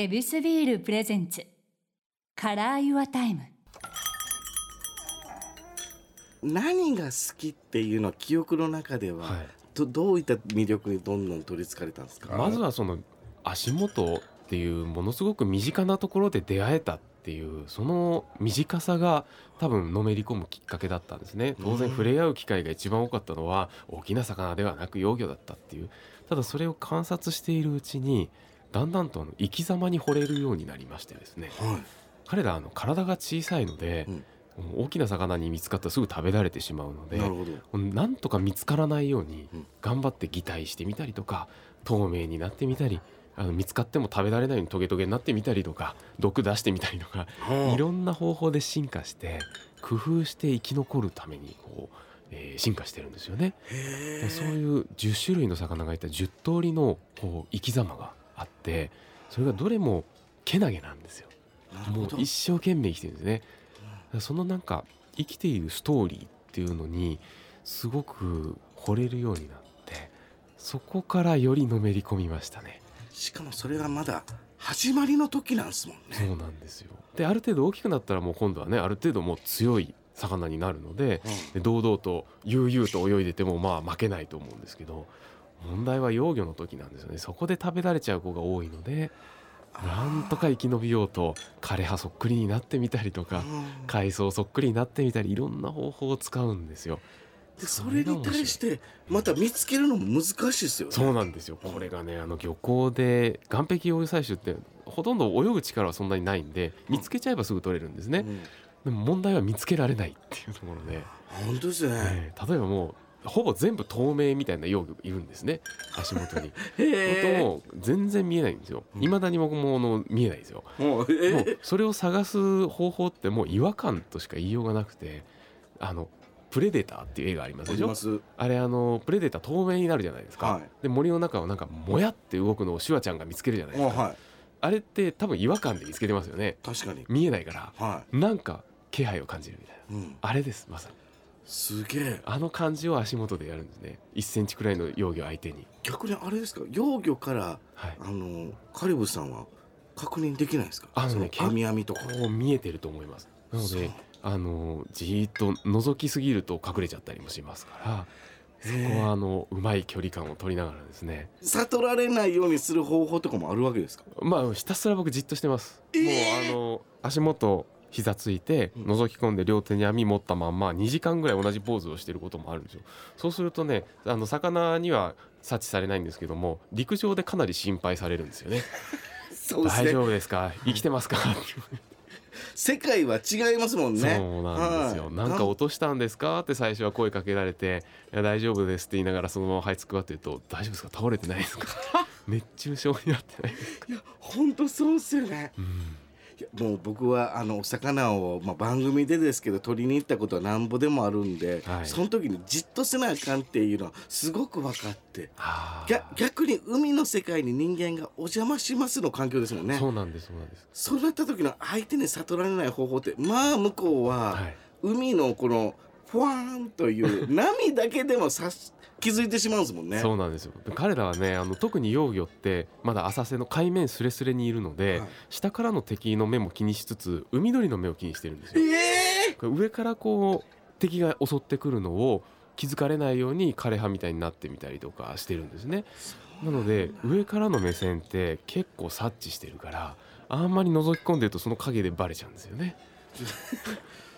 ヱビスビール presents。Color Your Time。何が好きっていうのは記憶の中では、はい。どどういった魅力にどんどん取りつかれたんですか？まずはその足元っていうものすごく身近なところで出会えたっていうその短さが多分のめり込むきっかけだったんですね。当然うん触れ合う機会が一番多かったのは大きな魚ではなく幼魚だったっていう。ただそれを観察しているうちにだんだんとあの生き様に惚れるようになりましてですね。はい。彼らあの体が小さいので、大きな魚に見つかったらすぐ食べられてしまうのでなんとか見つからないようにうん。頑張って擬態してみたりとか透明になってみたりあの見つかっても食べられないようにトゲトゲになってみたりとか毒出してみたりとかはいろんな方法で進化して工夫して生き残るためにこう、えー進化してるんですよね。そういう10種類の魚がいた10通りのこう生き様があってそれがどれもけなげなんですよ。もう一生懸命生きてるんですね。そのなんか生きているストーリーっていうのにすごく惚れるようになってそこからよりのめり込みましたね。しかもそれがまだ始まりの時なんですもんねそうなんですよ。である程度大きくなったらもう今度はねある程度もう強い魚になるのでで堂々と悠々と泳いでてもまあ負けないと思うんですけど問題は幼魚の時なんですよね。そこで食べられちゃう子が多いのでなんとか生き延びようと枯葉そっくりになってみたりとかうん。海藻そっくりになってみたりいろんな方法を使うんですよ。でそれに対してまた見つけるのも難しいですよね。そうなんですよ。これがねあの漁港で岸壁幼魚採取ってほとんど泳ぐ力はそんなにないんで見つけちゃえばすぐ取れるんですね。うん。でも問題は見つけられないっていうところで、本当ですね。ええ例えばもうほぼ全部透明みたいな幼魚いるんですね。足元に。へもう全然見えないんですよ。うん。未だに僕もあの見えないですよ。もうそれを探す方法ってもう違和感としか言いようがなくてあのプレデターっていう映画ありますでしょ？あれあのプレデター透明になるじゃないですか、はい。で森の中をなんかもやって動くのをシュワちゃんが見つけるじゃないですか、あはい。あれって多分違和感で見つけてますよね。確かに。見えないからはなんか気配を感じるみたいな。いうん。あれですまさにすげえ。あの感じを足元でやるんですね。1センチくらいの幼魚相手に。逆にあれですか？幼魚からはい。あのカリブさんは確認できないですか？あのね網網とか。こう見えてると思います。なのであのじーっと覗きすぎると隠れちゃったりもしますからそこはあのうまい距離感を取りながらですね。悟られないようにする方法とかもあるわけですか？まあひたすら僕じっとしてます、えー。もうあの足元膝ついてうん。覗き込んで両手に網持ったまんま2時間ぐらい同じポーズをしてることもあるんですよ。そうするとねあの魚には察知されないんですけども陸上でかなり心配されるんですよね。ね。大丈夫ですか？生きてますか？世界は違いますもんね。そうなんですよ、はい。なんか落としたんですか？って最初は声かけられて「いや大丈夫です」って言いながらそのまま這いつくばってると「大丈夫ですか？倒れてないですか？熱中症になってないですか?いや本当そうですよね」うんもう僕はあのお魚を、まあ、番組でですけど取りに行ったことはなんぼでもあるんで、はい。その時にじっとせなあかんっていうのはすごく分かって逆逆に海の世界に人間がお邪魔しますの環境ですもんね。そうなんですそうなんです。そうなった時の相手に悟られない方法ってまあ向こうは、はい。海のこのフワーンという波だけでもさし気づいてしまうんですもんね。そうなんですよ。彼らはねあの特に幼魚ってまだ浅瀬の海面すれすれにいるので、はい。下からの敵の目も気にしつつ海鳥の目を気にしてるんですよ。ええこれ上からこう敵が襲ってくるのを気づかれないように枯葉みたいになってみたりとかしてるんですね。なので上からの目線って結構察知してるからあんまり覗き込んでるとその影でバレちゃうんですよね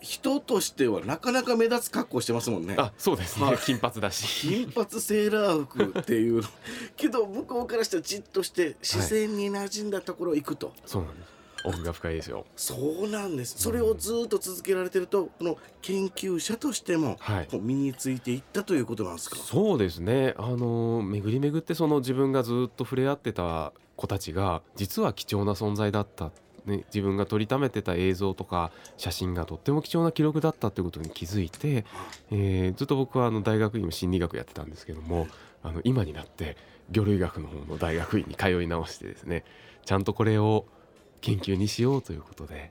人としてはなかなか目立つ格好してますもんね。あそうですね、はい。金髪だし。金髪セーラー服っていうの。けど向こうからしたらじっとして自然に馴染んだところ行くと、そうなんです。奥が深いですよ。そうなんです。それをずっと続けられてるとこの研究者としても身についていったということなんですか？そうですね。あの巡り巡ってその自分がずっと触れ合ってた子たちが実は貴重な存在だった、ね、自分が撮りためてた映像とか写真がとっても貴重な記録だったっていうことに気づいて、えーずっと僕はあの大学院も心理学やってたんですけどもあの今になって魚類学の方の大学院に通い直してですねちゃんとこれを研究にしようということで、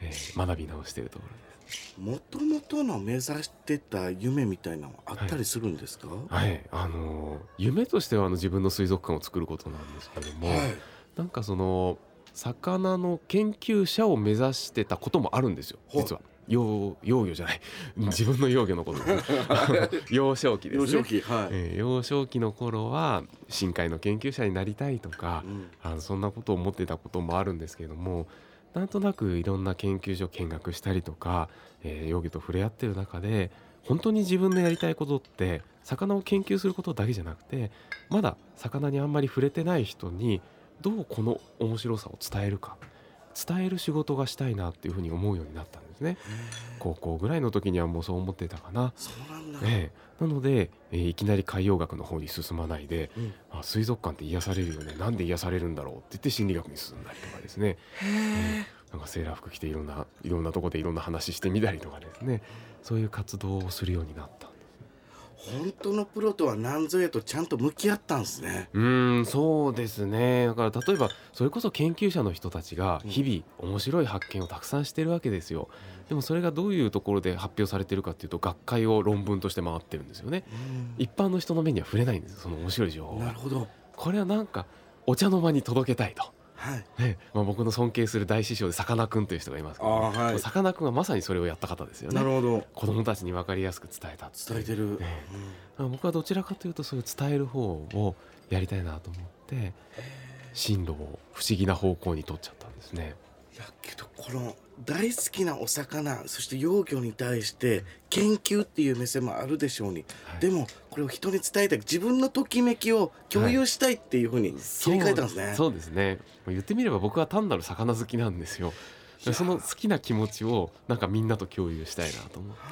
えー学び直しているところです。もともとの目指してた夢みたいなのあったりするんですか？はい、あの夢としてはあの自分の水族館を作ることなんですけども、はい。なんかその魚の研究者を目指してたこともあるんですよ。はい実は。幼幼魚じゃない。自分の幼魚のこと 幼少期ですね。幼少期はい、えー幼少期の頃は深海の研究者になりたいとかうん。あのそんなことを思ってたこともあるんですけれどもなんとなくいろんな研究所見学したりとか、えー、幼魚と触れ合ってる中で本当に自分のやりたいことって魚を研究することだけじゃなくてまだ魚にあんまり触れてない人にどうこの面白さを伝えるか。伝える仕事がしたいなっていうふうに思うようになったんですね。高校ぐらいの時にはもうそう思ってたかな、そうなんだ、ええ、なので、えーいきなり海洋学の方に進まないでうん。あ水族館って癒されるよね。なんで癒されるんだろうって言って心理学に進んだりとかですね。なんかセーラー服着ていろんないろんなとこでいろんな話してみたりとかですね。そういう活動をするようになった本当のプロとは何ぞやとちゃんと向き合ったんですね。うーんそうですね。だから例えばそれこそ研究者の人たちが日々面白い発見をたくさんしてるわけですよ。でもそれがどういうところで発表されてるかっていうと学会を論文として回ってるんですよね。一般の人の目には触れないんですよその面白い情報が。なるほど。これはなんかお茶の間に届けたいと、はいねまあ、僕の尊敬する大師匠でさかなクンという人がいますけど、さかなクンはまさにそれをやった方ですよね。なるほど。子供たちに分かりやすく伝えた伝えてる、ね。僕はどちらかというとそういう伝える方をやりたいなと思って進路を不思議な方向に取っちゃったんですね。いやけどこの大好きなお魚そして幼魚に対して研究っていう目線もあるでしょうに、はい。でもこれを人に伝えたい自分のときめきを共有したいっていうふうに切り替えたんですね、そうそうですね。言ってみれば僕は単なる魚好きなんですよ。その好きな気持ちをなんかみんなと共有したいなと思って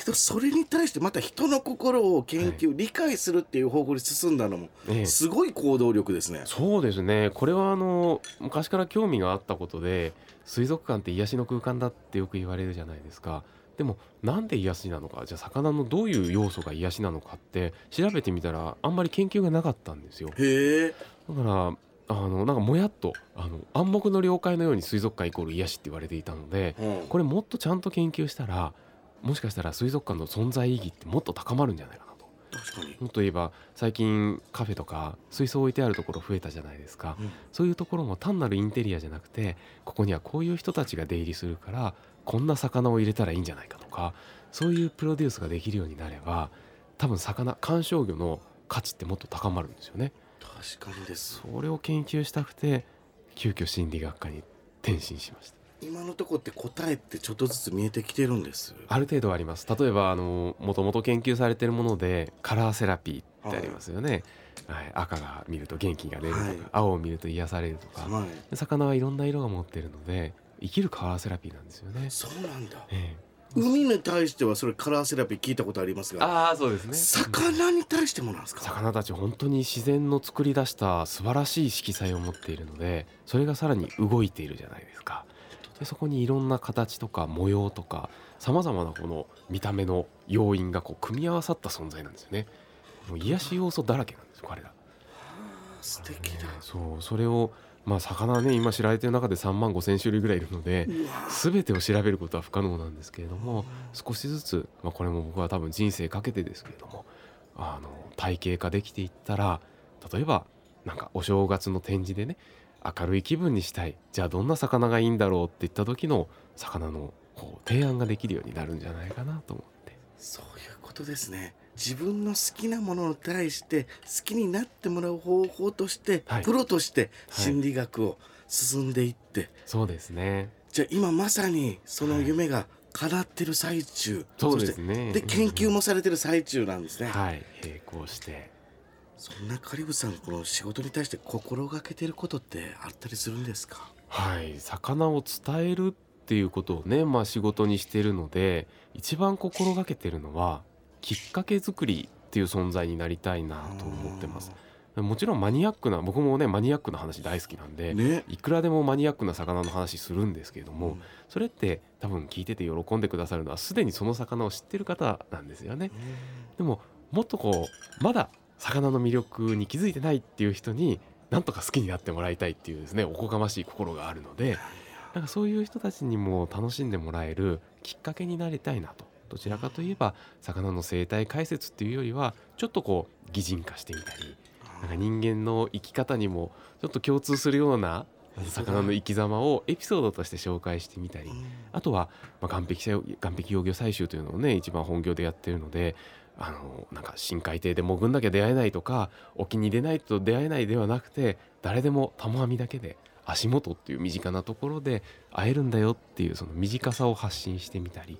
けどそれに対してまた人の心を研究、理解するっていう方向に進んだのもええ。すごい行動力ですね、そうですね。これはあの昔から興味があったことで水族館って癒しの空間だってよく言われるじゃないですか。でもなんで癒しなのか？じゃあ魚のどういう要素が癒しなのかって調べてみたらあんまり研究がなかったんですよ。へえ。だからあのなんかもやっとあの暗黙の了解のように水族館イコール癒しって言われていたのでうん。これもっとちゃんと研究したらもしかしたら水族館の存在意義ってもっと高まるんじゃないかなと。確かに、もっと言えば最近カフェとか水槽置いてあるところ増えたじゃないですか。うん。そういうところも単なるインテリアじゃなくてここにはこういう人たちが出入りするからこんな魚を入れたらいいんじゃないかとかそういうプロデュースができるようになれば多分魚観賞魚の価値ってもっと高まるんですよね。確かにです。それを研究したくて急遽心理学科に転身しました。今のところって答えってちょっとずつ見えてきてるんです。ある程度あります。例えばあのもともと研究されているものでカラーセラピーってありますよね、はい。赤が見ると元気が出るとか、はい。青を見ると癒されるとか、はい魚はいろんな色が持ってるので生きるカラーセラピーなんですよね。そうなんだ。え海に対してはそれカラーセラピー聞いたことありますえ、がああそうですね。魚に対してもなんですか？魚たち本当に自然の作り出した素晴らしい色彩を持っているのでそれがさらに動いているじゃないですか。でそこにいろんな形とか模様とかさまざまなこの見た目の要因がこう組み合わさった存在なんですよね。もう癒し要素だらけなんですよ彼ら。素敵だねそうそれをまあ魚はね今知られてる中で3万5千種類ぐらいいるので全てを調べることは不可能なんですけれども少しずつ、まあ、これも僕は多分人生かけてですけれどもあの体系化できていったら例えばなんかお正月の展示でね明るい気分にしたい。じゃあどんな魚がいいんだろうって言った時の魚のこう提案ができるようになるんじゃないかなと思って。そういうことですね。自分の好きなものに対して好きになってもらう方法として、はい。プロとしてはい。心理学を進んでいって、そうですね。じゃあ今まさにその夢が叶ってる最中、そうですね。で研究もされてる最中なんですね、はい。並行してそんなカリブさんこの仕事に対して心がけてることってあったりするんですか？はい魚を伝えるっていうことをねまあ仕事にしてるので一番心がけてるのはきっかけ作りっていう存在になりたいなと思ってます。もちろんマニアックな僕もねマニアックな話大好きなんで、ね。いくらでもマニアックな魚の話するんですけれども、うん。それって多分聞いてて喜んでくださるのはすでにその魚を知ってる方なんですよね。でももっとこうまだ魚の魅力に気づいてないっていう人になんとか好きになってもらいたいっていうですねおこがましい心があるのでなんかそういう人たちにも楽しんでもらえるきっかけになりたいなと。どちらかといえば魚の生態解説っていうよりはちょっとこう擬人化してみたりなんか人間の生き方にもちょっと共通するような魚の生き様をエピソードとして紹介してみたりうん。あとは、まあ、岸壁岸壁幼魚採集というのをね一番本業でやってるのであのなんか深海底で潜んなきゃ出会えないとか沖に出ないと出会えないではなくて誰でも玉網だけで足元っていう身近なところで会えるんだよっていうその身近さを発信してみたり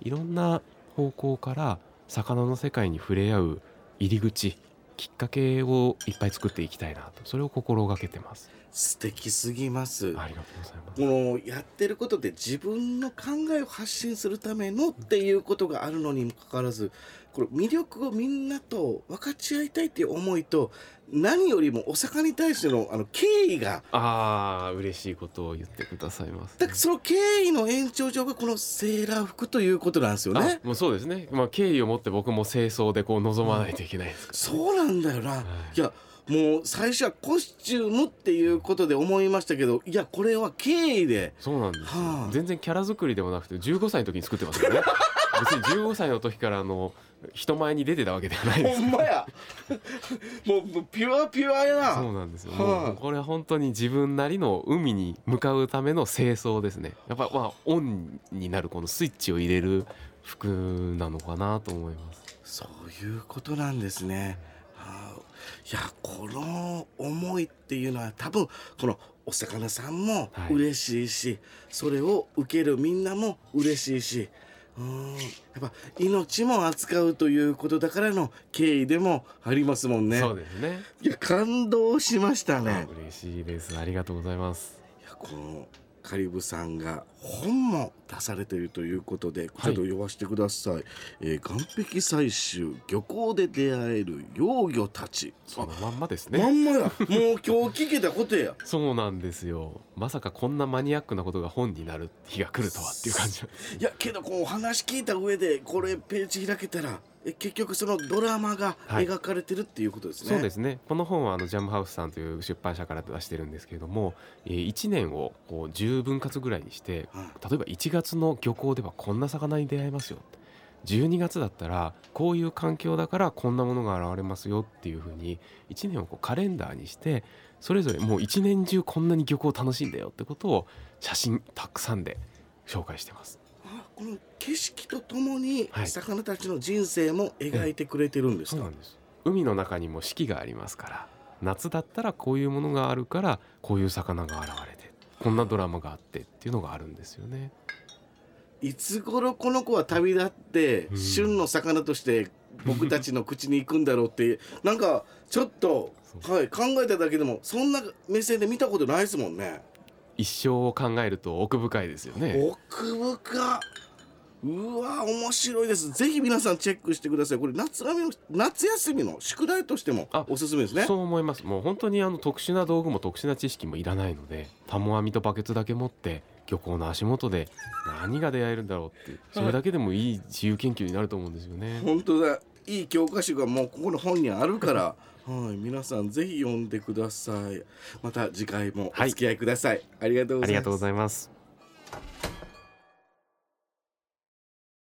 いろんな方向から魚の世界に触れ合う入り口きっかけをいっぱい作っていきたいなとそれを心がけてます。素敵すぎますありがとうございます。このやってることで自分の考えを発信するためのっていうことがあるのにもかかわらずこれ魅力をみんなと分かち合いたいっていう思いと何よりもお魚に対してのあの敬意がああ嬉しいことを言ってくださいます、だからその敬意の延長上がこのセーラー服ということなんですよねあ。もうそうですね、まあ、敬意を持って僕も清掃でこう望まないといけないですから、そうなんだよな。はいいやもう最初はコスチュームっていうことで思いましたけどいやこれは敬意で。そうなんですよ、はあ。全然キャラ作りでもなくて15歳の時に作ってますよね。別に15歳の時からあの人前に出てたわけではないです。ほんまや。もうもうピュアピュアやな。そうなんですよ、はあ。もうこれは本当に自分なりの海に向かうための清掃ですね。やっぱまあオンになるこのスイッチを入れる服なのかなと思います。そういうことなんですね。はあいやこの思いっていうのは多分このお魚さんもはい嬉しいし、それを受けるみんなも嬉しいし。うんやっぱ命も扱うということだからの敬意でもありますもんね。そうですねいや感動しましたね。嬉しいですありがとうございますいやこのカリブさんが本も出されているということでこちらと読ませてください、えー岸壁採集漁港で出会える幼魚たち。そのまんまですまねんまや。もう今日聞けたことや。そうなんですよ。まさかこんなマニアックなことが本になる日が来るとはっていう感じ。いやけどこうお話聞いた上でこれページ開けたらえ結局そのドラマがはい。描かれてるっていうことですね、そうですね。この本はあのジャムハウスさんという出版社から出してるんですけれども、えー、1年をこう10分割ぐらいにしてはい。例えば1月の漁港ではこんな魚に出会えますよ12月だったらこういう環境だからこんなものが現れますよっていうふうに1年をこうカレンダーにしてそれぞれもう1年中こんなに漁港楽しいんだよってことを写真たくさんで紹介してます。あこの景色とともにはい魚たちの人生も描いてくれてるんですか、そうなんです海の中にも四季がありますから夏だったらこういうものがあるからこういう魚が現れてこんなドラマがあってっていうのがあるんですよね。いつ頃この子は旅立って、うん旬の魚として僕たちの口に行くんだろうってなんかちょっと、そはい、考えただけでもそんな目線で見たことないですもんね。一生を考えると奥深いですよね。奥深うわ面白いです。ぜひ皆さんチェックしてください。これ夏休みの夏休みの宿題としてもあおすすめですね。そう思います。もう本当にあの特殊な道具も特殊な知識もいらないのでタモ網とバケツだけ持って漁港の足元で何が出会えるんだろうってそれだけでもいい自由研究になると思うんですよね。本当だ。いい教科書がもうここの本にあるから。はい。皆さんぜひ読んでください。また次回もお付き合いください、ありがとうございます。ありがとうございます。